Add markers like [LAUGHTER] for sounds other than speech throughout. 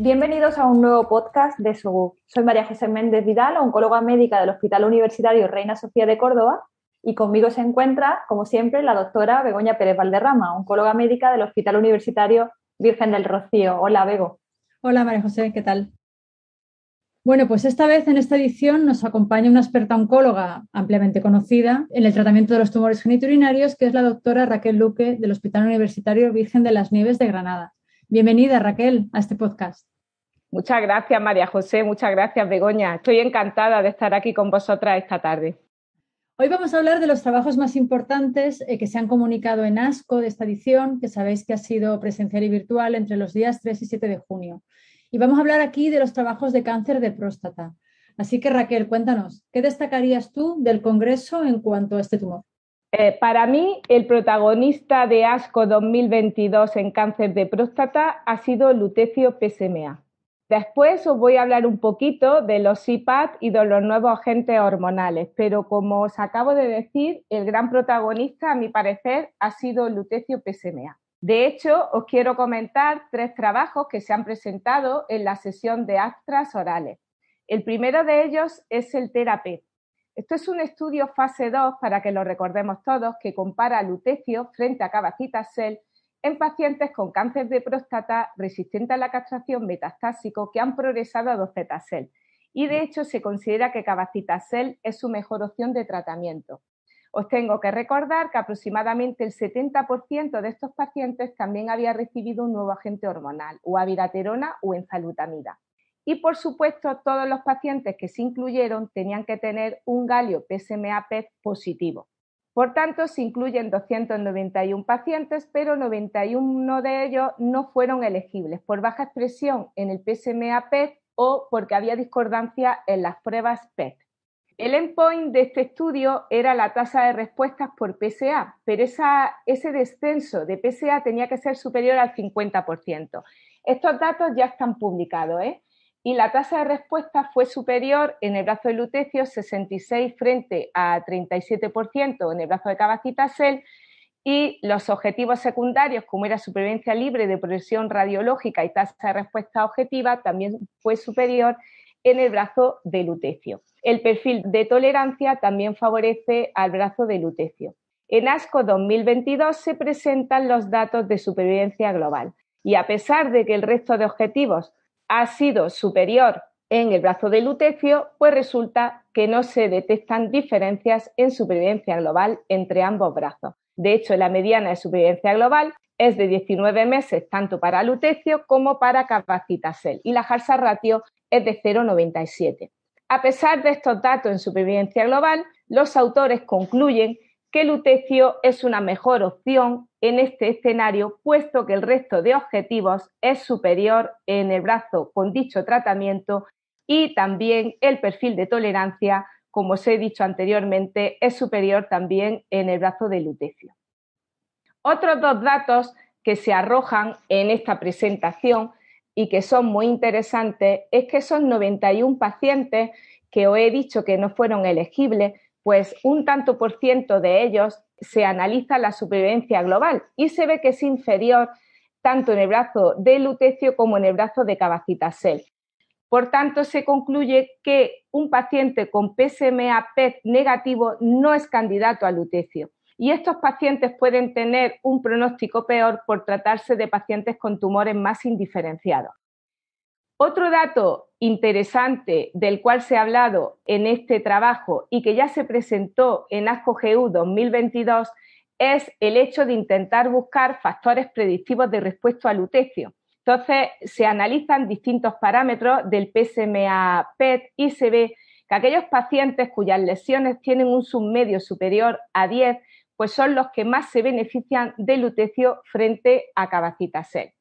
Bienvenidos a un nuevo podcast de SOGU. Soy María José Méndez Vidal, oncóloga médica del Hospital Universitario Reina Sofía de Córdoba, y conmigo se encuentra, como siempre, la doctora Begoña Pérez Valderrama, oncóloga médica del Hospital Universitario Virgen del Rocío. Hola, Bego. Hola, María José, ¿qué tal? Bueno, pues esta vez en esta edición nos acompaña una experta oncóloga ampliamente conocida en el tratamiento de los tumores geniturinarios, que es la doctora Raquel Luque del Hospital Universitario Virgen de las Nieves de Granada. Bienvenida, Raquel, a este podcast. Muchas gracias, María José. Muchas gracias, Begoña. Estoy encantada de estar aquí con vosotras esta tarde. Hoy vamos a hablar de los trabajos más importantes eh, que se han comunicado en ASCO de esta edición, que sabéis que ha sido presencial y virtual entre los días 3 y 7 de junio. Y vamos a hablar aquí de los trabajos de cáncer de próstata. Así que, Raquel, cuéntanos, ¿qué destacarías tú del Congreso en cuanto a este tumor? Eh, para mí, el protagonista de ASCO 2022 en cáncer de próstata ha sido lutecio PSMA. Después os voy a hablar un poquito de los IPAD y de los nuevos agentes hormonales, pero como os acabo de decir, el gran protagonista, a mi parecer, ha sido lutecio PSMA. De hecho, os quiero comentar tres trabajos que se han presentado en la sesión de actras orales. El primero de ellos es el TERAPET, esto es un estudio fase 2, para que lo recordemos todos, que compara lutecio frente a cabacitacel en pacientes con cáncer de próstata resistente a la castración metastásico que han progresado a docetacel. Y de hecho se considera que cabacitacel es su mejor opción de tratamiento. Os tengo que recordar que aproximadamente el 70% de estos pacientes también había recibido un nuevo agente hormonal, o abiraterona o enzalutamida. Y por supuesto, todos los pacientes que se incluyeron tenían que tener un galio PSMA PET positivo. Por tanto, se incluyen 291 pacientes, pero 91 de ellos no fueron elegibles por baja expresión en el PSMA PET o porque había discordancia en las pruebas PET. El endpoint de este estudio era la tasa de respuestas por PSA, pero ese descenso de PSA tenía que ser superior al 50%. Estos datos ya están publicados. ¿eh? Y la tasa de respuesta fue superior en el brazo de lutecio 66 frente a 37% en el brazo de cabacitacel y los objetivos secundarios, como era supervivencia libre de progresión radiológica y tasa de respuesta objetiva, también fue superior en el brazo de lutecio. El perfil de tolerancia también favorece al brazo de lutecio. En ASCO 2022 se presentan los datos de supervivencia global y a pesar de que el resto de objetivos ha sido superior en el brazo de lutecio, pues resulta que no se detectan diferencias en supervivencia global entre ambos brazos. De hecho, la mediana de supervivencia global es de 19 meses tanto para lutecio como para capacitacel y la Harsa ratio es de 0,97. A pesar de estos datos en supervivencia global, los autores concluyen que lutecio es una mejor opción en este escenario, puesto que el resto de objetivos es superior en el brazo con dicho tratamiento y también el perfil de tolerancia, como os he dicho anteriormente, es superior también en el brazo de lutecio. Otros dos datos que se arrojan en esta presentación y que son muy interesantes es que son 91 pacientes que os he dicho que no fueron elegibles pues un tanto por ciento de ellos se analiza la supervivencia global y se ve que es inferior tanto en el brazo de lutecio como en el brazo de cabacitacel. Por tanto, se concluye que un paciente con PSMA PET negativo no es candidato a lutecio. Y estos pacientes pueden tener un pronóstico peor por tratarse de pacientes con tumores más indiferenciados. Otro dato interesante del cual se ha hablado en este trabajo y que ya se presentó en ASCO-GU 2022 es el hecho de intentar buscar factores predictivos de respuesta al lutecio. Entonces, se analizan distintos parámetros del PSMA PET y se ve que aquellos pacientes cuyas lesiones tienen un submedio superior a 10, pues son los que más se benefician del lutecio frente a cabacitacel.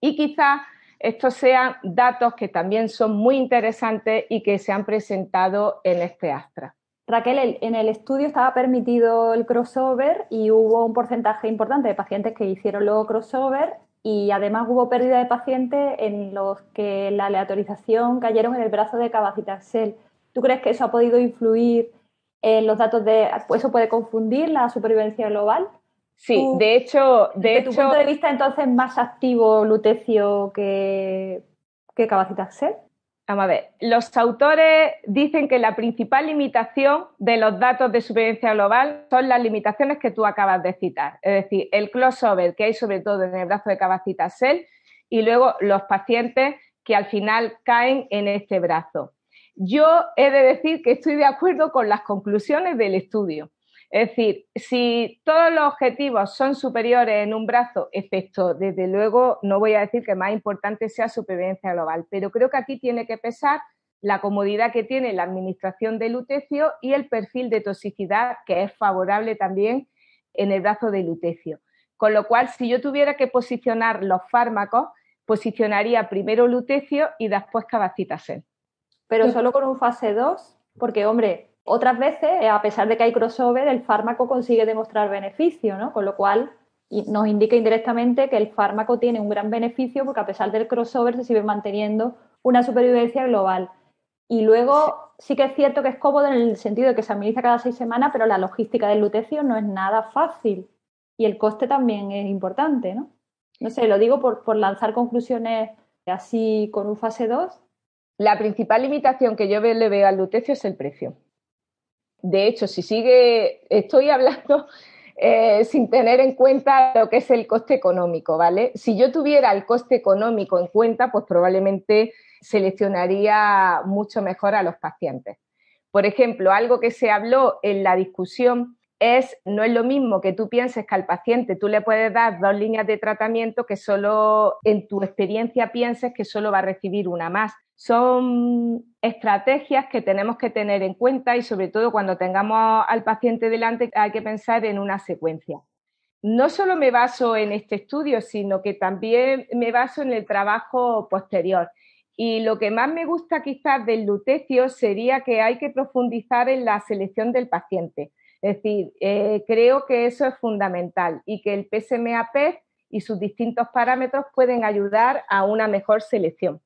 Y quizá estos sean datos que también son muy interesantes y que se han presentado en este Astra. Raquel, en el estudio estaba permitido el crossover y hubo un porcentaje importante de pacientes que hicieron luego crossover y además hubo pérdida de pacientes en los que la aleatorización cayeron en el brazo de Cabacitaxel. ¿Tú crees que eso ha podido influir en los datos de... eso puede confundir la supervivencia global? Sí, de hecho... De desde tu punto de vista, entonces, más activo lutecio que, que Cabacitaxel? Vamos a ver, los autores dicen que la principal limitación de los datos de supervivencia global son las limitaciones que tú acabas de citar, es decir, el crossover que hay sobre todo en el brazo de Cabacitaxel y luego los pacientes que al final caen en este brazo. Yo he de decir que estoy de acuerdo con las conclusiones del estudio. Es decir, si todos los objetivos son superiores en un brazo, efecto, desde luego no voy a decir que más importante sea supervivencia global, pero creo que aquí tiene que pesar la comodidad que tiene la administración del lutecio y el perfil de toxicidad que es favorable también en el brazo del lutecio. Con lo cual, si yo tuviera que posicionar los fármacos, posicionaría primero lutecio y después cabacitasen. Pero solo con un fase 2, porque hombre, otras veces, eh, a pesar de que hay crossover, el fármaco consigue demostrar beneficio, ¿no? Con lo cual nos indica indirectamente que el fármaco tiene un gran beneficio porque a pesar del crossover se sigue manteniendo una supervivencia global. Y luego sí que es cierto que es cómodo en el sentido de que se administra cada seis semanas, pero la logística del lutecio no es nada fácil y el coste también es importante, ¿no? No sé, lo digo por, por lanzar conclusiones así con un fase 2. La principal limitación que yo le veo al lutecio es el precio. De hecho, si sigue, estoy hablando [LAUGHS] eh, sin tener en cuenta lo que es el coste económico, ¿vale? Si yo tuviera el coste económico en cuenta, pues probablemente seleccionaría mucho mejor a los pacientes. Por ejemplo, algo que se habló en la discusión es, no es lo mismo que tú pienses que al paciente tú le puedes dar dos líneas de tratamiento que solo en tu experiencia pienses que solo va a recibir una más. Son estrategias que tenemos que tener en cuenta y sobre todo cuando tengamos al paciente delante hay que pensar en una secuencia. No solo me baso en este estudio, sino que también me baso en el trabajo posterior. Y lo que más me gusta quizás del lutecio sería que hay que profundizar en la selección del paciente es decir, eh, creo que eso es fundamental y que el PSMAP y sus distintos parámetros pueden ayudar a una mejor selección.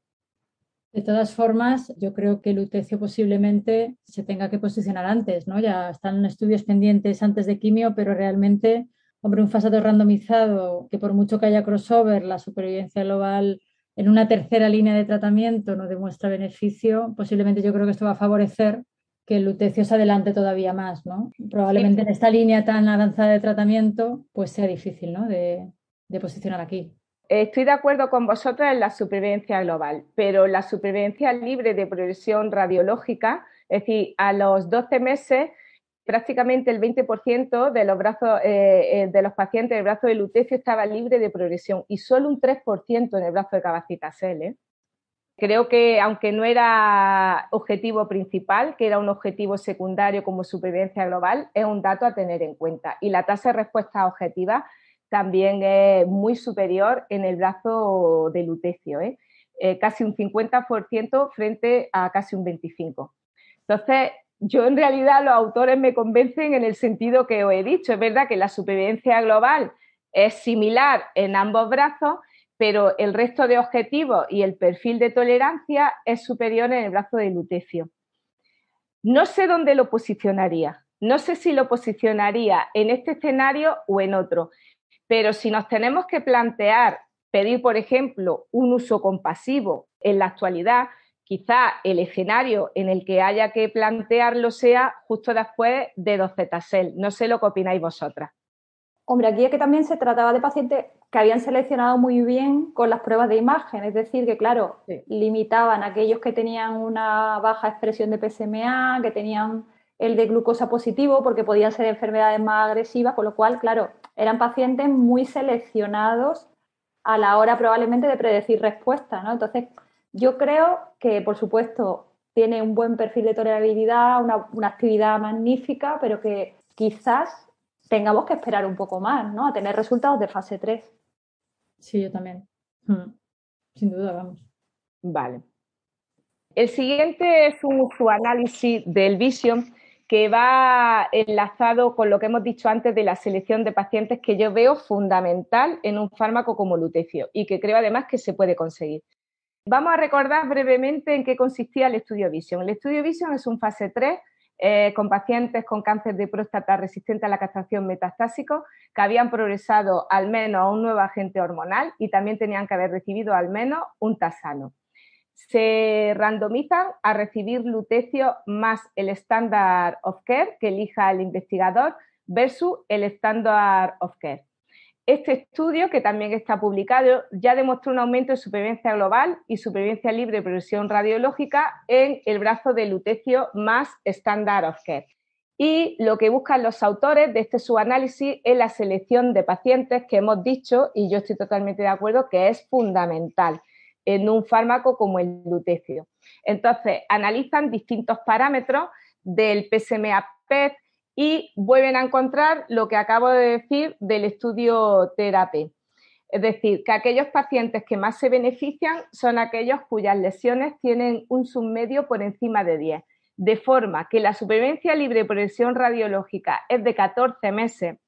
De todas formas, yo creo que el lutecio posiblemente se tenga que posicionar antes, ¿no? Ya están estudios pendientes antes de quimio, pero realmente, hombre, un fasado randomizado que por mucho que haya crossover, la supervivencia global en una tercera línea de tratamiento no demuestra beneficio, posiblemente yo creo que esto va a favorecer que el lutecio se adelante todavía más, ¿no? Probablemente en esta línea tan avanzada de tratamiento, pues sea difícil, ¿no? De, de posicionar aquí. Estoy de acuerdo con vosotros en la supervivencia global, pero la supervivencia libre de progresión radiológica, es decir, a los 12 meses, prácticamente el 20% de los, brazos, eh, eh, de los pacientes del brazo de lutecio estaba libre de progresión y solo un 3% en el brazo de cabacitacel. ¿eh? Creo que aunque no era objetivo principal, que era un objetivo secundario como supervivencia global, es un dato a tener en cuenta. Y la tasa de respuesta objetiva también es muy superior en el brazo de lutecio, ¿eh? Eh, casi un 50% frente a casi un 25%. Entonces, yo en realidad los autores me convencen en el sentido que os he dicho. Es verdad que la supervivencia global es similar en ambos brazos, pero el resto de objetivos y el perfil de tolerancia es superior en el brazo de lutecio. No sé dónde lo posicionaría, no sé si lo posicionaría en este escenario o en otro, pero si nos tenemos que plantear pedir, por ejemplo, un uso compasivo en la actualidad, quizá el escenario en el que haya que plantearlo sea justo después de docetasel. No sé lo que opináis vosotras. Hombre, aquí es que también se trataba de pacientes que habían seleccionado muy bien con las pruebas de imagen, es decir, que claro, limitaban a aquellos que tenían una baja expresión de PSMA, que tenían el de glucosa positivo, porque podían ser enfermedades más agresivas, con lo cual, claro, eran pacientes muy seleccionados a la hora probablemente de predecir respuesta, ¿no? Entonces, yo creo que, por supuesto, tiene un buen perfil de tolerabilidad, una, una actividad magnífica, pero que quizás tengamos que esperar un poco más, ¿no? A tener resultados de fase 3. Sí, yo también. Hmm. sin duda, vamos. Vale. El siguiente es un análisis del Vision que va enlazado con lo que hemos dicho antes de la selección de pacientes que yo veo fundamental en un fármaco como lutecio y que creo además que se puede conseguir. Vamos a recordar brevemente en qué consistía el estudio Vision. El estudio Vision es un fase 3 eh, con pacientes con cáncer de próstata resistente a la castración metastásico que habían progresado al menos a un nuevo agente hormonal y también tenían que haber recibido al menos un tasano se randomizan a recibir lutecio más el standard of care que elija el investigador versus el standard of care. Este estudio, que también está publicado, ya demostró un aumento de supervivencia global y supervivencia libre de progresión radiológica en el brazo de lutecio más standard of care. Y lo que buscan los autores de este subanálisis es la selección de pacientes que hemos dicho, y yo estoy totalmente de acuerdo, que es fundamental en un fármaco como el lutecio. Entonces, analizan distintos parámetros del PSMA PET y vuelven a encontrar lo que acabo de decir del estudio terapia. Es decir, que aquellos pacientes que más se benefician son aquellos cuyas lesiones tienen un submedio por encima de 10, de forma que la supervivencia libre de progresión radiológica es de 14 meses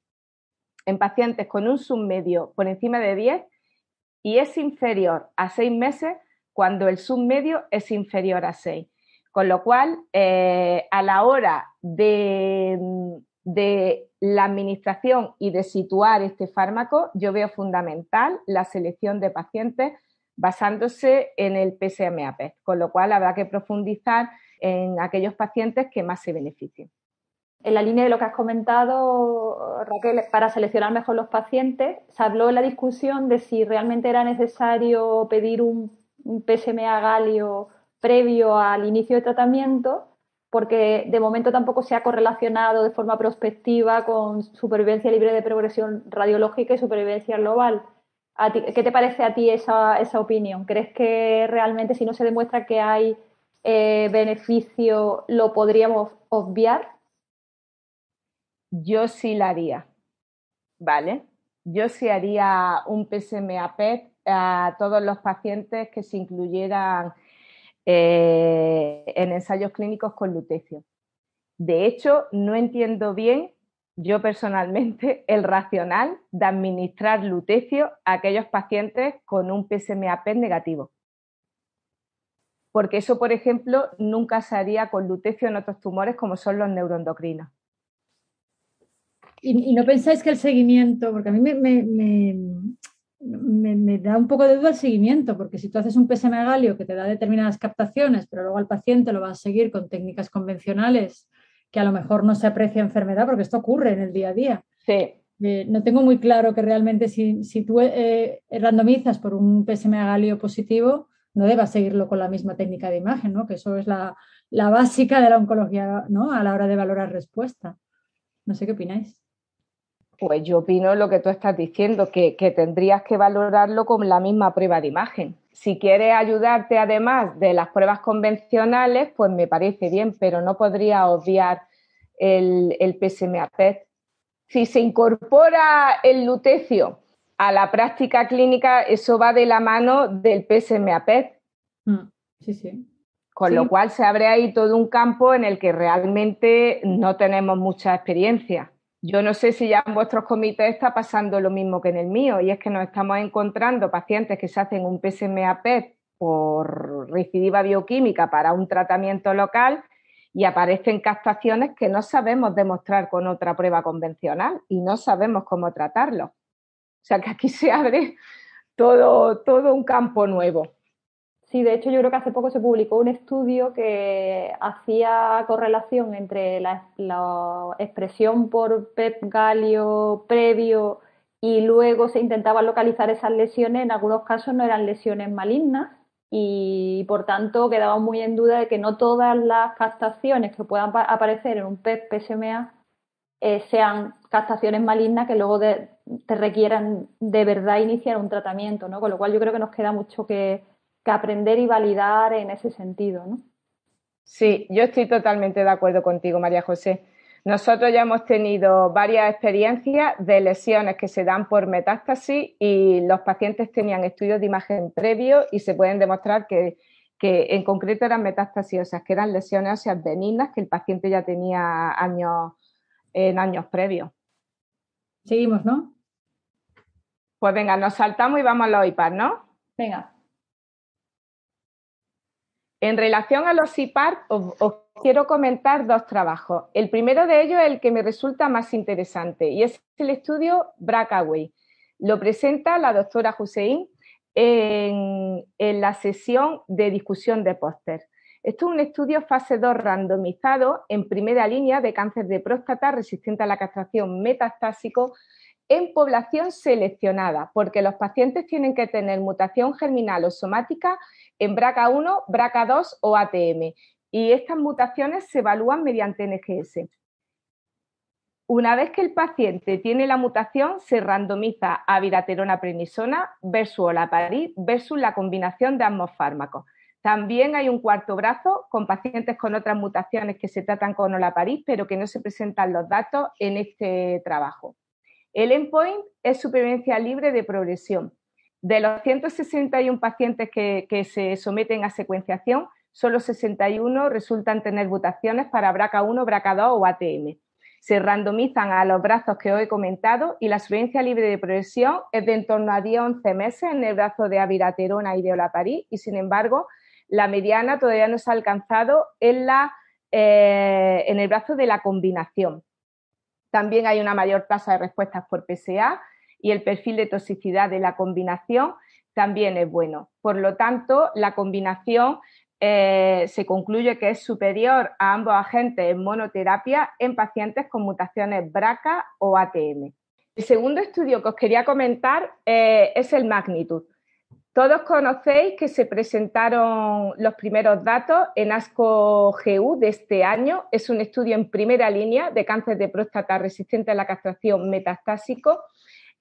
en pacientes con un submedio por encima de 10 y es inferior a seis meses cuando el submedio es inferior a seis. Con lo cual, eh, a la hora de, la administración y de situar este fármaco, yo veo fundamental la selección de pacientes basándose en el PSMAP, con lo cual habrá que profundizar en aquellos pacientes que más se beneficien en la línea de lo que has comentado, Raquel, para seleccionar mejor los pacientes, se habló en la discusión de si realmente era necesario pedir un, PSMA galio previo al inicio de tratamiento, porque de momento tampoco se ha correlacionado de forma prospectiva con supervivencia libre de progresión radiológica y supervivencia global. ¿Qué te parece a ti esa, opinión? ¿Crees que realmente si no se demuestra que hay eh, beneficio lo podríamos obviar? Yo sí la haría, ¿vale? Yo sí haría un PSMA PET a todos los pacientes que se incluyeran eh, en ensayos clínicos con lutecio. De hecho, no entiendo bien, yo personalmente, [LAUGHS] el racional de administrar lutecio a aquellos pacientes con un PSMA PET negativo. Porque eso, por ejemplo, nunca se haría con lutecio en otros tumores como son los neuroendocrinos. Y, no pensáis que el seguimiento, porque a mí me, me, da un poco de duda el seguimiento, porque si tú haces un PSMA galio que te da determinadas captaciones, pero luego al paciente lo vas a seguir con técnicas convencionales que a lo mejor no se aprecia enfermedad, porque esto ocurre en el día a día. Sí. Eh, no tengo muy claro que realmente si, tú eh, randomizas por un PSMA galio positivo, no debas seguirlo con la misma técnica de imagen, ¿no? que eso es la, la básica de la oncología ¿no? a la hora de valorar respuesta. No sé qué opináis. Pues yo opino lo que tú estás diciendo, que, tendrías que valorarlo con la misma prueba de imagen. Si quieres ayudarte además de las pruebas convencionales, pues me parece bien, pero no podría obviar el, el PSMA PET. Si se incorpora el lutecio a la práctica clínica, eso va de la mano del PSMA PET. Mm, sí, sí. Con lo cual se abre ahí todo un campo en el que realmente no tenemos mucha experiencia. Yo no sé si ya en vuestros comités está pasando lo mismo que en el mío, y es que nos estamos encontrando pacientes que se hacen un PSMA por recidiva bioquímica para un tratamiento local y aparecen captaciones que no sabemos demostrar con otra prueba convencional y no sabemos cómo tratarlo. O sea que aquí se abre todo, todo un campo nuevo. Sí, de hecho yo creo que hace poco se publicó un estudio que hacía correlación entre la, expresión por PEP galio previo y luego se intentaba localizar esas lesiones. En algunos casos no eran lesiones malignas y por tanto quedaba muy en duda de que no todas las captaciones que puedan aparecer en un PEP PSMA eh, sean captaciones malignas que luego te requieran de verdad iniciar un tratamiento, ¿no? Con lo cual yo creo que nos queda mucho que que aprender y validar en ese sentido, ¿no? Sí, yo estoy totalmente de acuerdo contigo, María José. Nosotros ya hemos tenido varias experiencias de lesiones que se dan por metástasis y los pacientes tenían estudios de imagen previos y se pueden demostrar que, en concreto eran metástasis o sea, que eran lesiones óseas benignas que el paciente ya tenía años, en años previos. Seguimos, ¿no? Pues venga, nos saltamos y vamos a los IPAR, ¿no? Venga. En relación a los IPAR, os, quiero comentar dos trabajos. El primero de ellos es el que me resulta más interesante y es el estudio Brackaway. Lo presenta la doctora Hussein en, en la sesión de discusión de póster. Esto es un estudio fase 2 randomizado en primera línea de cáncer de próstata resistente a la castración metastásico en población seleccionada, porque los pacientes tienen que tener mutación germinal o somática en BRCA1, BRCA2 o ATM, y estas mutaciones se evalúan mediante NGS. Una vez que el paciente tiene la mutación, se randomiza a viraterona prenisona versus olaparib versus la combinación de ambos fármacos. También hay un cuarto brazo con pacientes con otras mutaciones que se tratan con olaparib, pero que no se presentan los datos en este trabajo. El endpoint es supervivencia libre de progresión. De los 161 pacientes que, se someten a secuenciación, solo 61 resultan tener mutaciones para BRCA1, BRCA2 o ATM. Se randomizan a los brazos que os he comentado y la supervivencia libre de progresión es de en torno a 10-11 meses en el brazo de aviraterona y de olaparib y, sin embargo, la mediana todavía no se ha alcanzado en, eh, en el brazo de la combinación. También hay una mayor tasa de respuestas por PSA y el perfil de toxicidad de la combinación también es bueno. Por lo tanto, la combinación eh, se concluye que es superior a ambos agentes en monoterapia en pacientes con mutaciones BRCA o ATM. El segundo estudio que os quería comentar eh, es el Magnitud. Todos conocéis que se presentaron los primeros datos en ASCO-GU de este año. Es un estudio en primera línea de cáncer de próstata resistente a la castración metastásico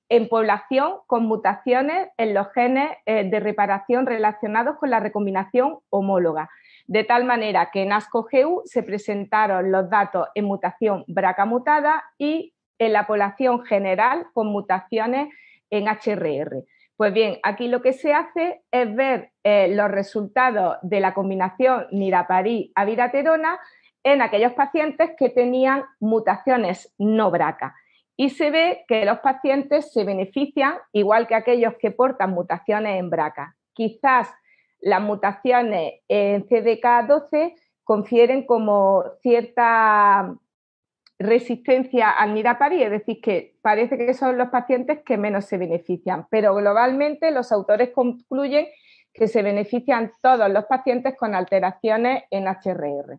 en población con mutaciones en los genes eh, de reparación relacionados con la recombinación homóloga. De tal manera que en ASCO-GU se presentaron los datos en mutación BRCA mutada y en la población general con mutaciones en HRR. Pues bien, aquí lo que se hace es ver eh, los resultados de la combinación niraparib-aviraterona en aquellos pacientes que tenían mutaciones no BRCA. Y se ve que los pacientes se benefician igual que aquellos que portan mutaciones en BRCA. Quizás las mutaciones en CDK12 confieren como cierta resistencia al niraparib, es decir, que parece que son los pacientes que menos se benefician, pero globalmente los autores concluyen que se benefician todos los pacientes con alteraciones en HRR.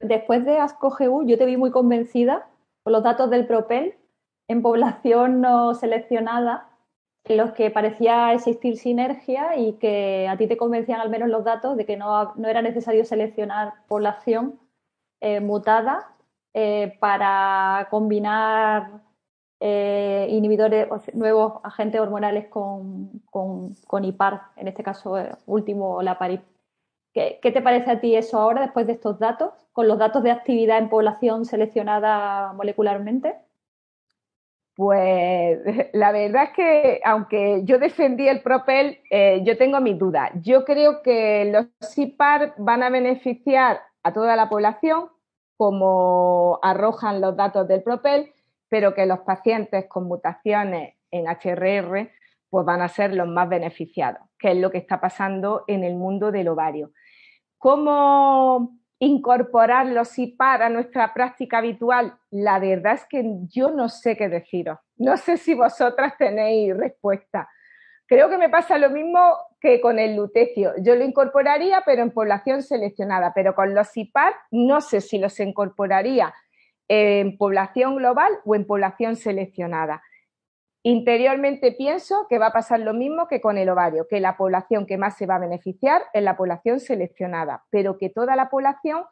Después de ASCO-GU, yo te vi muy convencida con los datos del PROPEL en población no seleccionada, en los que parecía existir sinergia y que a ti te convencían al menos los datos de que no, era necesario seleccionar población eh, mutada eh, para combinar eh, inhibidores, nuevos agentes hormonales con, con, IPAR, en este caso eh, último la PARIP. ¿Qué, te parece a ti eso ahora, después de estos datos, con los datos de actividad en población seleccionada molecularmente? Pues [LAUGHS] la verdad es que, aunque yo defendí el Propel, yo tengo mis dudas. Yo creo que los IPAR van a beneficiar a toda la población, como arrojan los datos del Propel, pero que los pacientes con mutaciones en HRR pues van a ser los más beneficiados, que es lo que está pasando en el mundo del ovario. ¿Cómo incorporar los IPAR a nuestra práctica habitual? La verdad es que yo no sé qué deciros. No sé si vosotras tenéis respuesta. Creo que me pasa lo mismo que con el lutecio. Yo lo incorporaría, pero en población seleccionada, pero con los IPAR no sé si los incorporaría en población global o en población seleccionada. Interiormente pienso que va a pasar lo mismo que con el ovario, que la población que más se va a beneficiar es la población seleccionada, pero que toda la población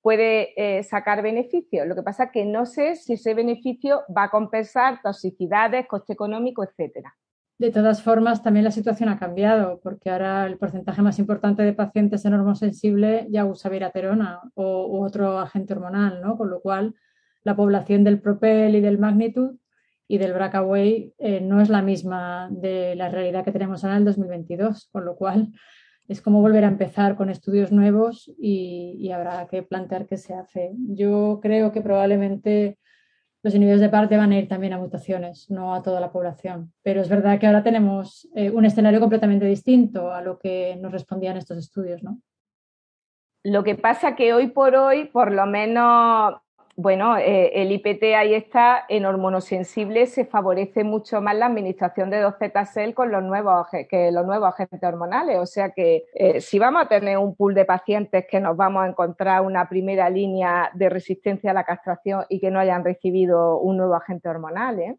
puede eh, sacar beneficio. Lo que pasa es que no sé si ese beneficio va a compensar toxicidades, coste económico, etcétera. De todas formas, también la situación ha cambiado, porque ahora el porcentaje más importante de pacientes en hormosensible ya usa viraterona o u otro agente hormonal, ¿no? Con lo cual, la población del Propel y del Magnitude y del Brackaway eh, no es la misma de la realidad que tenemos ahora en el 2022, con lo cual es como volver a empezar con estudios nuevos y, habrá que plantear qué se hace. Yo creo que probablemente los individuos de parte van a ir también a mutaciones, no a toda la población. Pero es verdad que ahora tenemos eh, un escenario completamente distinto a lo que nos respondían estos estudios, ¿no? Lo que pasa que hoy por hoy, por lo menos bueno, eh, el IPT ahí está, en hormonosensibles se favorece mucho más la administración de 2Z-cel con los nuevos, que los nuevos agentes hormonales. O sea que eh, si vamos a tener un pool de pacientes que nos vamos a encontrar una primera línea de resistencia a la castración y que no hayan recibido un nuevo agente hormonal. ¿eh?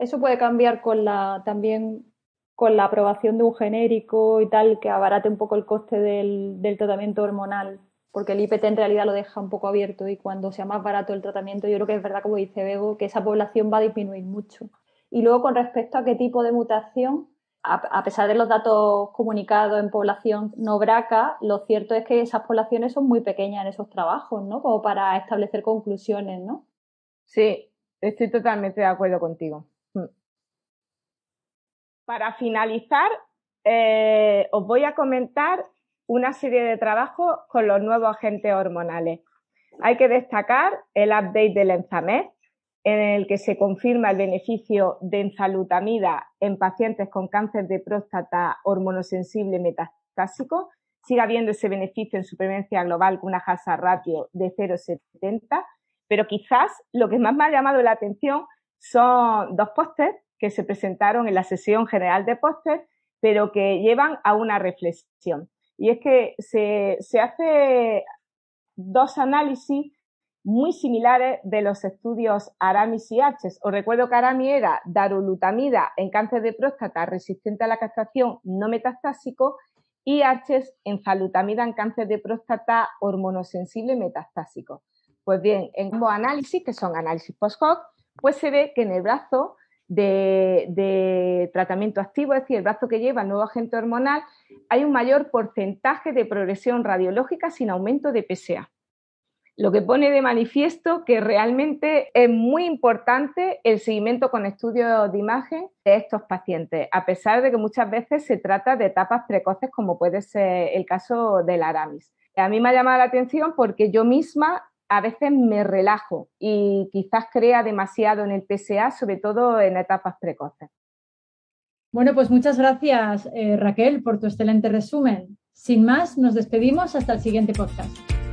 Eso puede cambiar con la también con la aprobación de un genérico y tal, que abarate un poco el coste del tratamiento hormonal porque el IPT en realidad lo deja un poco abierto y cuando sea más barato el tratamiento, yo creo que es verdad, como dice Bego, que esa población va a disminuir mucho. Y luego, con respecto a qué tipo de mutación, a, pesar de los datos comunicados en población no braca, lo cierto es que esas poblaciones son muy pequeñas en esos trabajos, ¿no? Como para establecer conclusiones, ¿no? Sí, estoy totalmente de acuerdo contigo. Mm. Para finalizar, eh, os voy a comentar una serie de trabajos con los nuevos agentes hormonales. Hay que destacar el update del Enzamed, en el que se confirma el beneficio de enzalutamida en pacientes con cáncer de próstata hormonosensible metastásico. Sigue habiendo ese beneficio en supervivencia global con una hazard ratio de 0,70, pero quizás lo que más me ha llamado la atención son dos pósters que se presentaron en la sesión general de póster, pero que llevan a una reflexión. Y es que se, se hace dos análisis muy similares de los estudios Aramis y Arches. Os recuerdo que Aramis era darolutamida en cáncer de próstata resistente a la castración no metastásico y Arches en falutamida en cáncer de próstata hormonosensible metastásico. Pues bien, en ambos análisis, que son análisis post-hoc, pues se ve que en el brazo de, tratamiento activo, es decir, el brazo que lleva el nuevo agente hormonal, hay un mayor porcentaje de progresión radiológica sin aumento de PSA. Lo que pone de manifiesto que realmente es muy importante el seguimiento con estudios de imagen de estos pacientes, a pesar de que muchas veces se trata de etapas precoces como puede ser el caso del Aramis. A mí me ha llamado la atención porque yo misma a veces me relajo y quizás crea demasiado en el PSA, sobre todo en etapas precoces. Bueno, pues muchas gracias, eh, Raquel, por tu excelente resumen. Sin más, nos despedimos hasta el siguiente podcast.